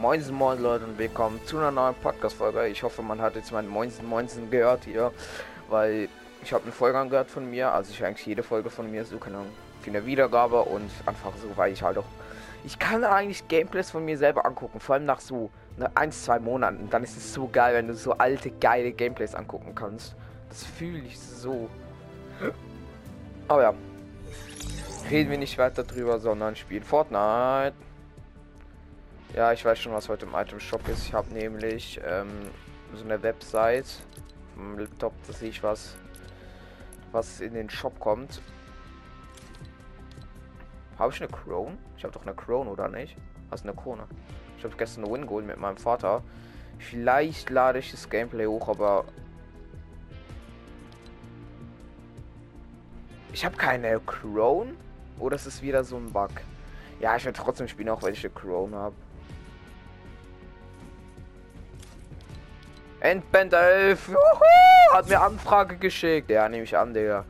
Moinsen Moin Leute und willkommen zu einer neuen Podcast-Folge. Ich hoffe, man hat jetzt mein Moinsen Moinsen gehört hier, weil ich habe eine Folge angehört von mir, also ich eigentlich jede Folge von mir, so keine Ahnung, für eine Wiedergabe und einfach so, weil ich halt auch, ich kann eigentlich Gameplays von mir selber angucken, vor allem nach so ne, ein, zwei Monaten. Dann ist es so geil, wenn du so alte, geile Gameplays angucken kannst. Das fühle ich so. Aber ja, reden wir nicht weiter drüber, sondern spielen Fortnite. Ja, ich weiß schon, was heute im Item Shop ist. Ich habe nämlich ähm, so eine Website vom Laptop, da sehe ich was, was in den Shop kommt. Habe ich eine Krone? Ich habe doch eine Krone, oder nicht? Was eine Krone? Ich habe gestern eine Win geholt mit meinem Vater. Vielleicht lade ich das Gameplay hoch, aber ich habe keine Krone. Oder ist es wieder so ein Bug? Ja, ich werde trotzdem spielen, auch wenn ich eine Krone habe. Endband 11. Juhu, hat mir Anfrage geschickt. Ja, nehme ich an, Digga.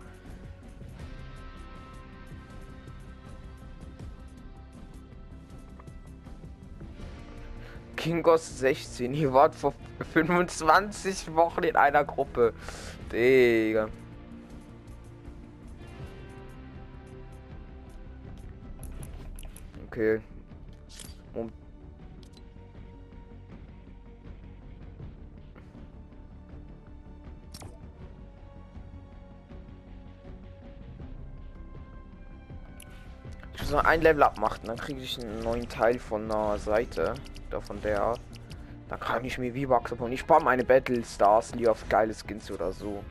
Kingos 16. Ihr wart vor 25 Wochen in einer Gruppe. Digga. Okay. Und Muss noch ein Level abmachen, dann kriege ich einen neuen Teil von einer Seite. Da von der. Da kann ich mir V-Bucks und ich spare meine Battle Stars lieber auf geile Skins oder so.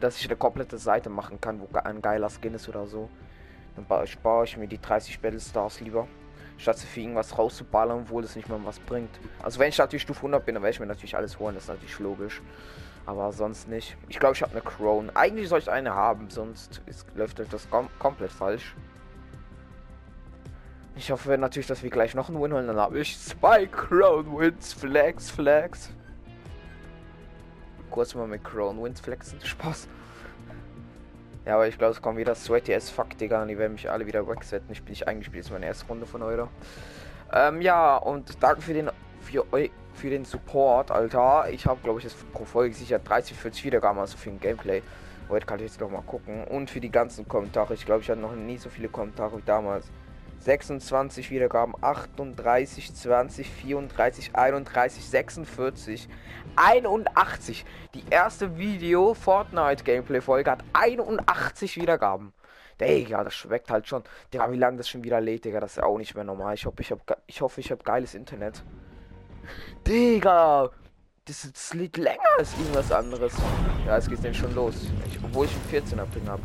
Dass ich eine komplette Seite machen kann, wo ein geiler Skin ist oder so. Dann spare ich mir die 30 Battle Stars lieber. Statt für irgendwas rauszuballern, obwohl es nicht mal was bringt. Also wenn ich natürlich Stufe 100 bin, dann werde ich mir natürlich alles holen, das ist natürlich logisch. Aber sonst nicht. Ich glaube, ich habe eine Crown. Eigentlich soll ich eine haben, sonst ist, läuft das kom komplett falsch. Ich hoffe natürlich, dass wir gleich noch einen Win holen. Dann habe ich zwei Crown Wins. Flex, Flex. Kurz mal mit Crown Wins flexen. Spaß. Ja, aber ich glaube, es kommt wieder Sweaty as fuck, Digga. Und die werden mich alle wieder wegsetzen. Ich bin nicht eingespielt. Das ist meine erste Runde von Euro. Ähm, ja, und danke für den, für, für den Support, Alter. Ich habe, glaube ich, jetzt pro Folge sicher 30, 40 Wiedergaben, also für ein Gameplay. Heute kann ich jetzt noch mal gucken. Und für die ganzen Kommentare. Ich glaube, ich hatte noch nie so viele Kommentare wie damals. 26 Wiedergaben, 38, 20, 34, 31, 46, 81. Die erste Video Fortnite Gameplay Folge hat 81 Wiedergaben. Digga, das schmeckt halt schon. Digga, wie lange das schon wieder lädt, Digga, das ist auch nicht mehr normal. Ich hoffe, ich habe ich hoffe, ich habe geiles Internet. Digga, das, das lädt länger als irgendwas anderes. Ja, es geht denn schon los. Ich, obwohl ich einen 14er Ping habe.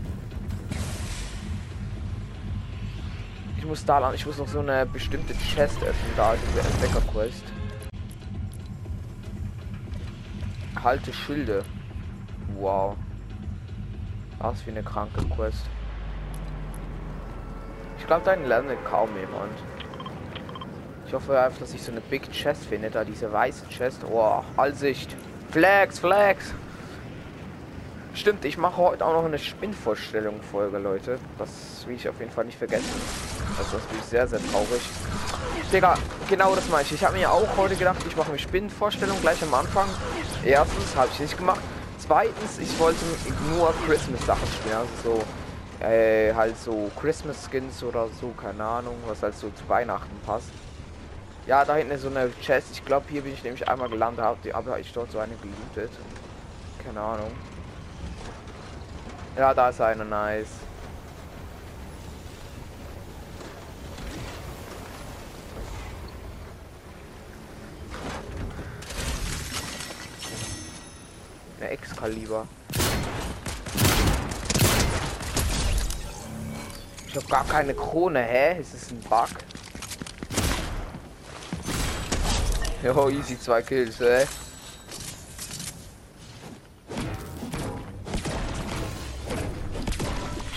Ich muss da lang, ich muss noch so eine bestimmte Chest öffnen, da diese Entdecker-Quest. Halte Schilde. Wow. Was für eine kranke Quest. Ich glaube, da lernt kaum jemand. Ich hoffe einfach, dass ich so eine Big Chest finde, da diese weiße Chest. Oh, Allsicht. Flex, Flex. Stimmt, ich mache heute auch noch eine Spinnvorstellung Folge, Leute. Das will ich auf jeden Fall nicht vergessen. Also das bin ich sehr, sehr traurig. Digga, genau das meine ich. Ich habe mir auch heute gedacht, ich mache eine Spinnenvorstellung gleich am Anfang. Erstens habe ich nicht gemacht. Zweitens, ich wollte nur Christmas Sachen spielen. Also so, äh, halt so Christmas Skins oder so, keine Ahnung, was halt so zu Weihnachten passt. Ja, da hinten ist so eine Chest. Ich glaube, hier bin ich nämlich einmal gelandet, aber ich dort so eine gelootet. Keine Ahnung. Ja, da ist eine nice. Eine Excalibur. Ich habe gar keine Krone, hä? Ist es ein Bug? Jo, easy, zwei Kills, hä?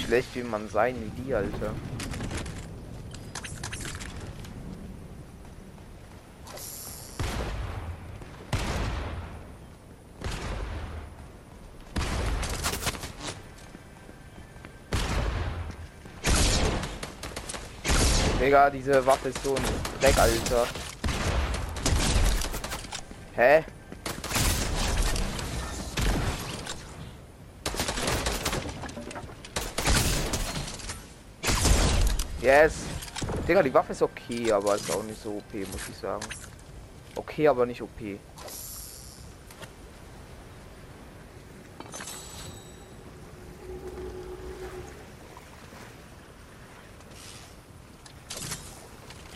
schlecht wie man sein wie die, Alter. Digga, diese Waffe ist so ein Dreck, Alter. Hä? Yes. Digga, die Waffe ist okay, aber ist auch nicht so OP, muss ich sagen. Okay, aber nicht OP.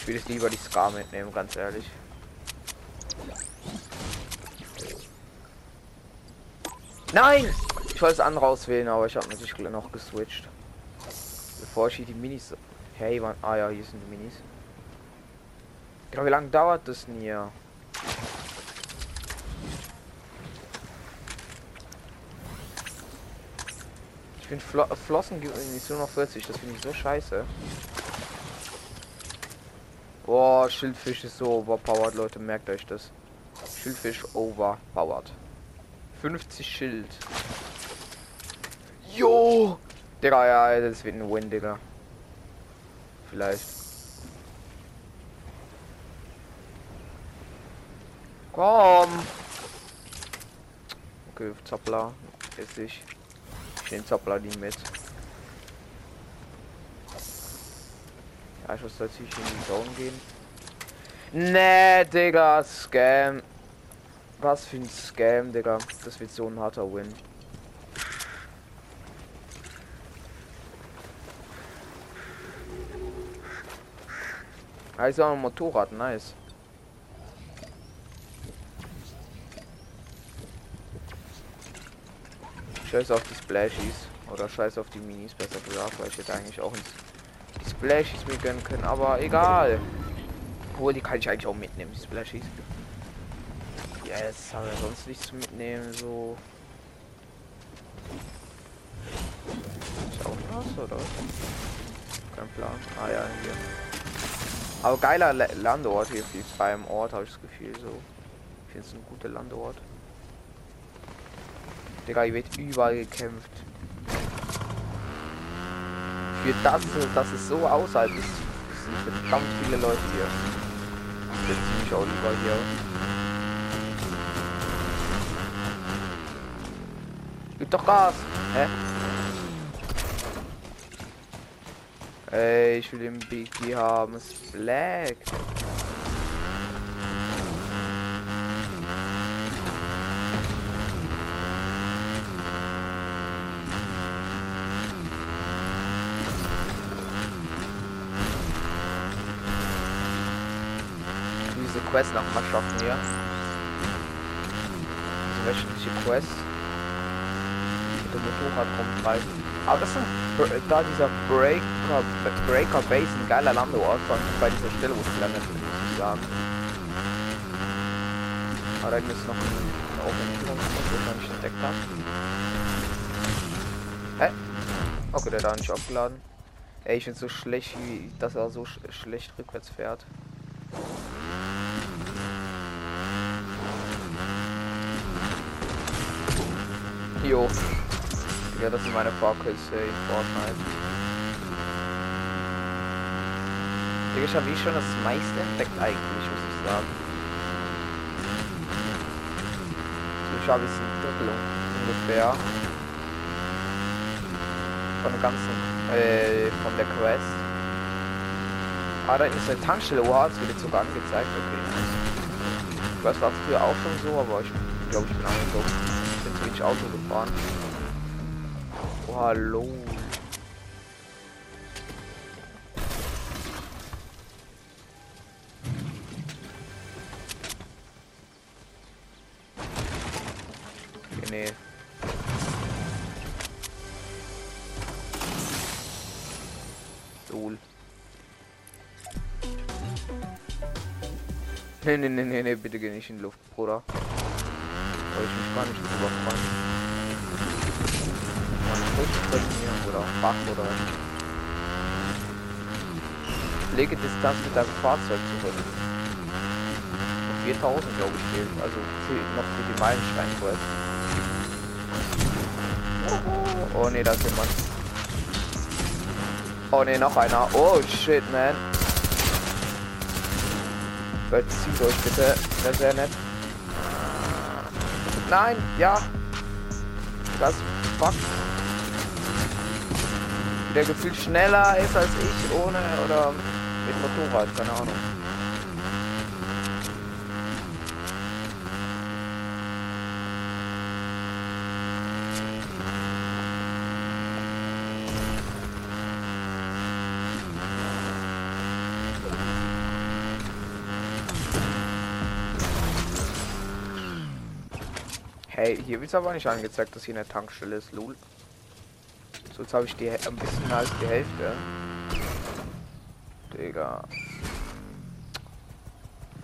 Will jetzt lieber die Scar mitnehmen, ganz ehrlich. Nein! Ich wollte es andere auswählen, aber ich habe natürlich noch geswitcht. Bevor ich hier die Minis Hey, wann? Ah ja, hier sind die Minis. Genau, wie lange dauert das denn hier? Ich bin Flo Flossen nicht nur noch 40, das finde ich so scheiße. Boah, Schildfisch ist so overpowered, Leute, merkt euch das. Schildfisch overpowered. 50 Schild. Jo! Digga, ja, das wird ein Win, Digga. Vielleicht. Komm! Okay, Zappler. Jetzt ich. Ich nehme Zappler die mit. Ich muss natürlich in die Zone gehen. Nee, Digga, Scam. Was für ein Scam, Digga. Das wird so ein harter Win. Also ein Motorrad, nice. Scheiß auf die Splashies. Oder scheiß auf die Minis, besser gesagt, weil ich hätte eigentlich auch die Splashies mir gönnen können, aber egal. Obwohl, die kann ich eigentlich auch mitnehmen, die Splashies. Yes, haben wir sonst nichts mitnehmen, so. Ist auch was, oder? Kein Plan. Ah ja, hier. Aber geiler Landort hier beim Ort, habe ich das Gefühl. So. Ich finde es ein guter Landort. Digga, hier wird überall gekämpft. Für das, dass es so außerhalb ist, sind verdammt viele Leute hier. Jetzt ziemlich auch lieber hier. Gib doch Gas! Hä? Ey, ich will den BG haben. Es black. Diese Quest noch mal schaffen hier. Diese wöchentliche Quest. Mit dem Motorrad rumtreiben. Aber das sind da dieser Breaker, Breaker Base ein geiler Landeort bei dieser Stelle, wo es landet, muss ich sagen. Aber da ist noch ein Aufenthaltsraum, den ich noch nicht entdeckt habe. Hä? Okay, der da nicht aufgeladen. Ey, ich finde so schlecht, wie dass er so sch schlecht rückwärts fährt. Jo. Ja, das sind meine Vorküsse in Fortnite. Digga, ich habe eh schon das meiste entdeckt eigentlich, muss ich sagen. So, ich habe jetzt ein Drittel ungefähr. Von der ganzen, äh, von der Quest. Ah, da ist eine Tankstelle. Wow, es wird jetzt sogar angezeigt. Okay. Das war früher auch schon so, aber ich glaube, ich bin auch Ich bin wenig Auto gefahren hallo. Nee. Lol. Nee, nee, nee, nee, bitte geh nicht in Luft, Bruder. Soll ich mich gar nicht drüber freuen trainieren oder auch Bach oder Lege Distanz mit deinem Fahrzeug zurück. 4000 glaube ich fehlt, also noch für die Meilenstein-Quest. Oh ne, da ist jemand. Oh ne, noch einer. Oh shit, man. Zieht euch bitte. Wäre sehr nett. Nein, ja. Das fuck. Der gefühlt schneller ist als ich ohne oder mit Motorrad, keine Ahnung. Hey, hier wird es aber nicht angezeigt, dass hier eine Tankstelle ist, lul. So, jetzt habe ich die ein bisschen als die Hälfte. Digga.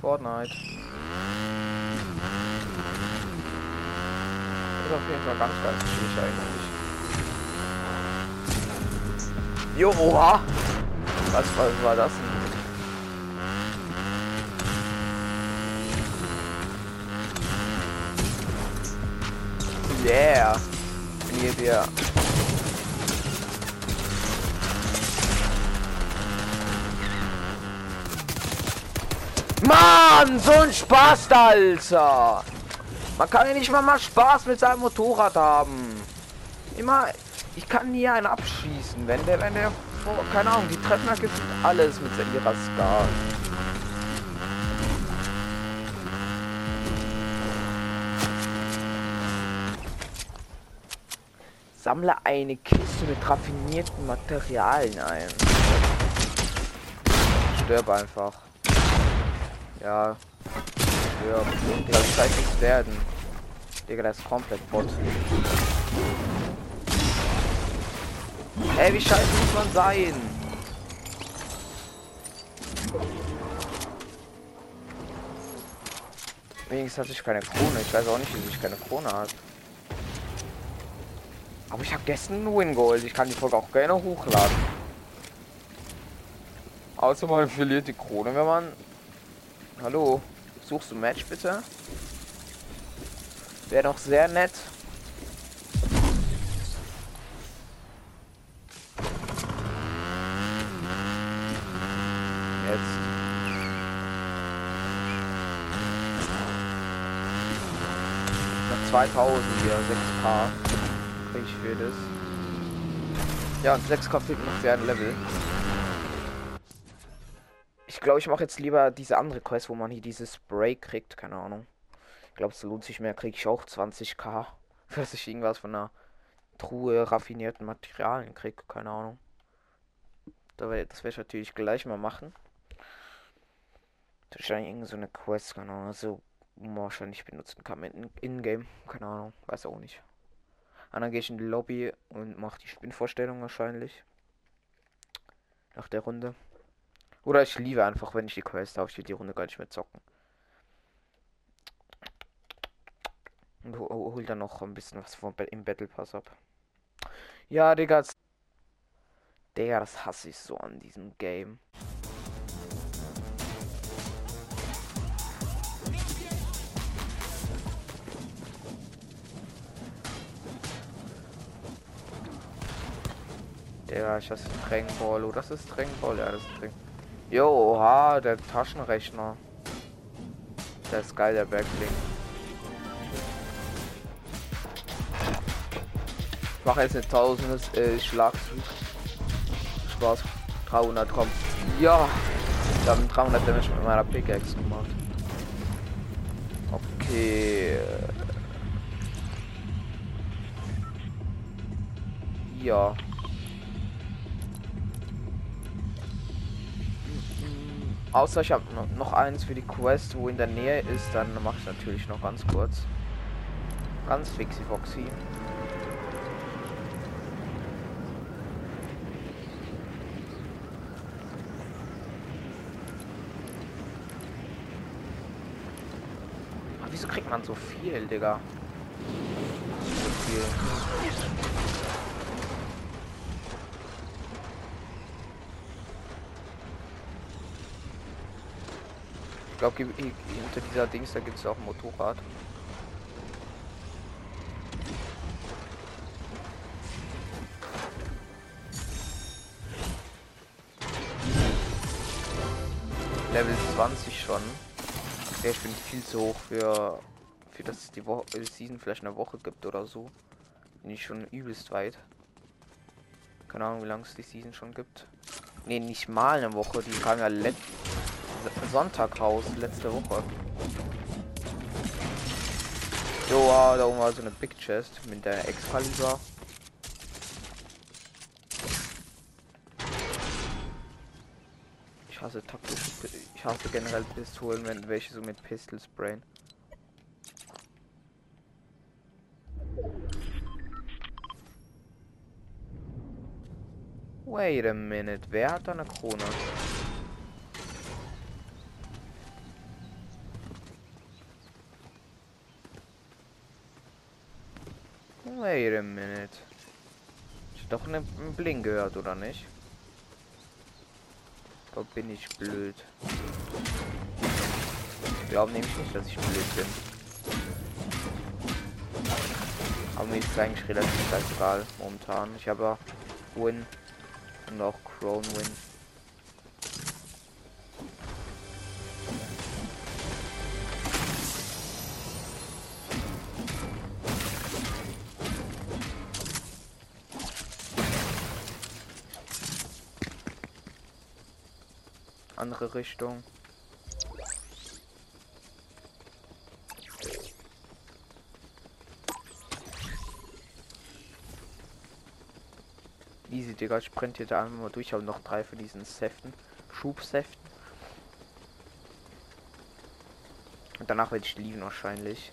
Fortnite. Das ist auf jeden Fall ganz, ganz schwierig eigentlich. Jo, oha! Was, was war das denn? Yeah. Bin hier wir. Mann, so ein Spaß, Alter. Man kann ja nicht mal mal Spaß mit seinem Motorrad haben. Immer, ich kann nie einen abschießen, wenn der, wenn der, oh, keine Ahnung, die treffen ja alles mit ihrer Scar. Sammle eine Kiste mit raffinierten Materialien ein. Stirb einfach. Ja. Stirb. Digga, das kann nichts werden. Digga, das ist komplett Bot. Ey, wie scheiße muss man sein? Wenigstens hat sich keine Krone. Ich weiß auch nicht, wie sich keine Krone hat. Aber ich habe gestern einen Win geholt. Ich kann die Folge auch gerne hochladen. Außer man verliert die Krone, wenn man... Hallo? Suchst du Match bitte? Wäre doch sehr nett. Jetzt. Nach 2000 hier, 6k kriege ich für das. Ja, und 6 fehlt noch für ein Level. Ich glaube, ich mache jetzt lieber diese andere Quest, wo man hier dieses Spray kriegt. Keine Ahnung. Ich glaube, es lohnt sich mehr. Kriege ich auch 20k. Dass ich irgendwas von einer Truhe raffinierten Materialien kriege. Keine Ahnung. Das werde ich natürlich gleich mal machen. Wahrscheinlich irgendeine so eine Quest, keine Ahnung. So wahrscheinlich benutzen kann in Ingame. Keine Ahnung. Weiß auch nicht. Dann gehe ich in die Lobby und mache die Spinnvorstellung wahrscheinlich. Nach der Runde. Oder ich liebe einfach, wenn ich die Quest habe, ich will die Runde gar nicht mehr zocken. Und hol dann noch ein bisschen was vom im Battle Pass ab. Ja, Digga. Digga, das hasse ich so an diesem Game. Ja, ich hasse Dragon Ball. Oh, das ist Dragon Ball. Ja, das ist Dragon Jo, oha, der Taschenrechner. Der ist geil, der Backlink. Ich mache jetzt eine 1000 äh, Schlagzug. Spaß. 300 kommt. Ja. Ich habe 300 Damage mit meiner Pickaxe gemacht. Okay. Ja. Außer ich habe noch eins für die Quest, wo in der Nähe ist, dann mache ich natürlich noch ganz kurz. Ganz fixi foxy. Wieso kriegt man so viel, Digga? So viel. Glaube, hinter dieser Dings, da gibt es auch ein Motorrad. Level 20 schon. Ja, ich bin viel zu hoch für Für das es die Woche, die Season vielleicht eine Woche gibt oder so. Bin ich schon übelst weit. Keine Ahnung, wie lange es die Season schon gibt. Ne, nicht mal eine Woche. Die kam ja let Sonntag raus, letzte Woche. So, ah, da oben war so eine Big Chest mit der Excalibur. Ich hasse taktische, ich hasse generell Pistolen, wenn welche so mit Pistol sprayen. Wait a minute, wer hat da eine Krone? Wait a minute. Ich doch einen Bling gehört, oder nicht? Da bin ich blöd. Ich glaube nämlich nicht, dass ich blöd bin. Aber mir ist eigentlich relativ egal momentan. Ich habe ja Win und auch Crown Win. Andere Richtung. Easy, Digga. Ich sprint hier da einfach mal durch. Habe noch drei von diesen Säften. Schubsäften. Und danach werde ich lieben wahrscheinlich.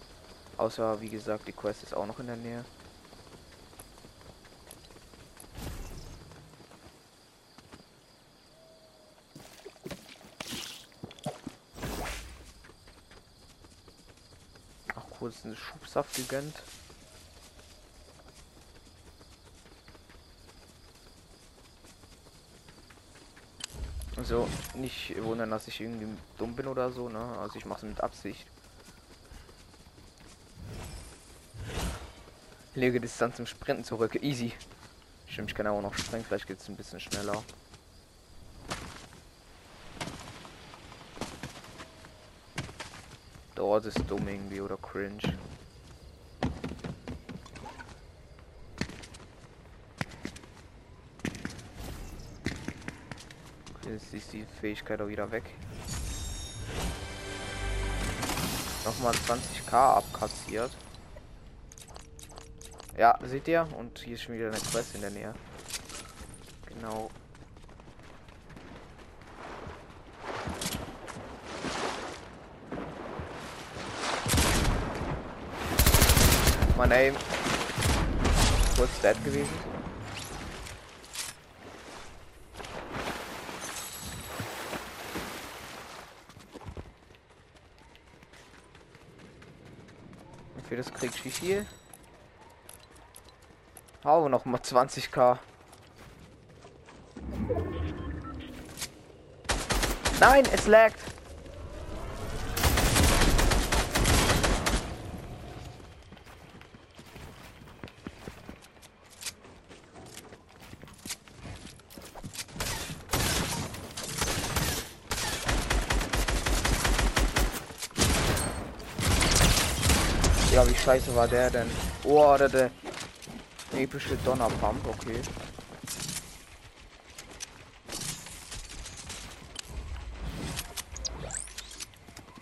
Außer, wie gesagt, die Quest ist auch noch in der Nähe. Kurz einen Schubsaft gegönnt. Also nicht wundern, dass ich irgendwie dumm bin oder so, ne? Also ich mache es mit Absicht. Lege Distanz im Sprinten zurück. Easy. Stimmt, ich kann auch noch springen. Vielleicht geht es ein bisschen schneller. Dort ist dumm irgendwie oder cringe. Jetzt ist die Fähigkeit auch wieder weg. Nochmal 20k abkassiert. Ja, seht ihr? Und hier ist schon wieder eine Quest in der Nähe. Genau. Mein Aim. Kurz dead gewesen. Für das krieg ich viel? Hau noch mal 20k. Nein, es laggt. Scheiße war der denn? Oh, der, der epische Donnerpump, okay.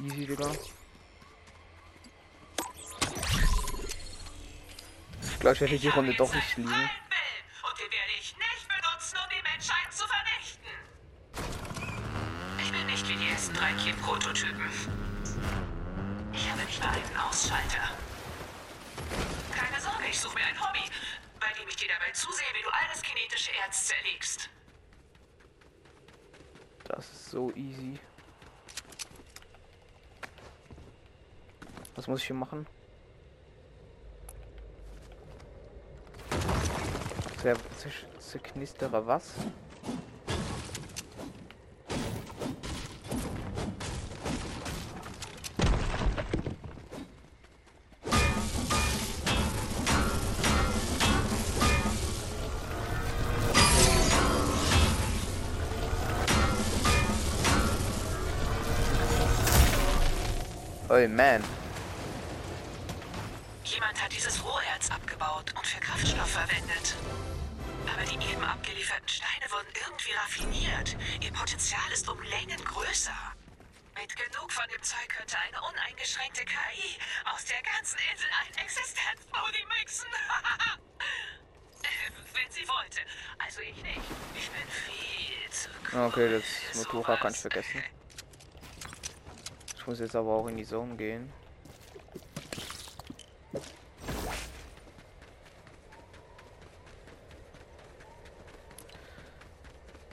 Easy, Digga. Ich glaube, ich werde die Runde doch nicht lieben. Muss ich hier machen? Zer zerknistere was? Oh man. Potenzial ist um Längen größer. Mit genug von dem Zeug könnte eine uneingeschränkte KI aus der ganzen Insel ein Existenzmodi mixen. Wenn sie wollte. Also ich nicht. Ich bin viel zu cool. Okay, das Motorrad kann ich vergessen. Ich muss jetzt aber auch in die Zone gehen.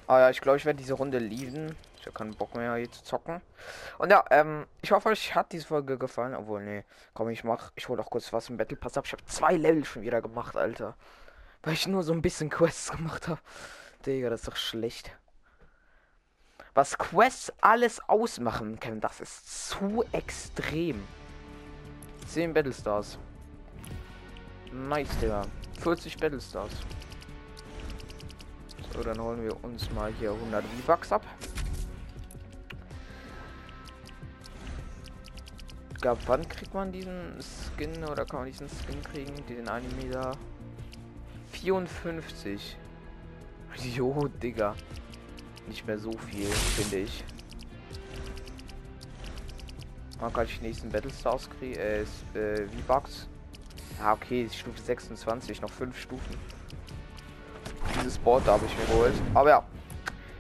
Ah ja, ich glaube, ich werde diese Runde lieben. Ich habe keinen Bock mehr hier zu zocken. Und ja, ähm, ich hoffe, euch hat diese Folge gefallen. Obwohl, nee, komm, ich mach, ich hole auch kurz was im Battle Pass ab. Ich habe zwei Level schon wieder gemacht, Alter. Weil ich nur so ein bisschen Quests gemacht habe. Digga, das ist doch schlecht. Was Quests alles ausmachen können, das ist zu extrem. 10 Battlestars. Nice, Digga. 40 Battlestars. So, dann holen wir uns mal hier 100 V-Bucks ab. Gab, wann kriegt man diesen Skin oder kann man diesen Skin kriegen? Den Anime da. 54. Jo, Digga. Nicht mehr so viel, finde ich. Man kann ich die nächsten Battlestars kriegen. Äh, äh, V-Bucks. Ah, okay, Stufe 26, noch 5 Stufen. Dieses Board habe ich mir geholt. Aber ja.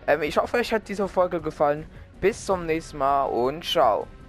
Ähm, ich hoffe, euch hat diese Folge gefallen. Bis zum nächsten Mal und ciao.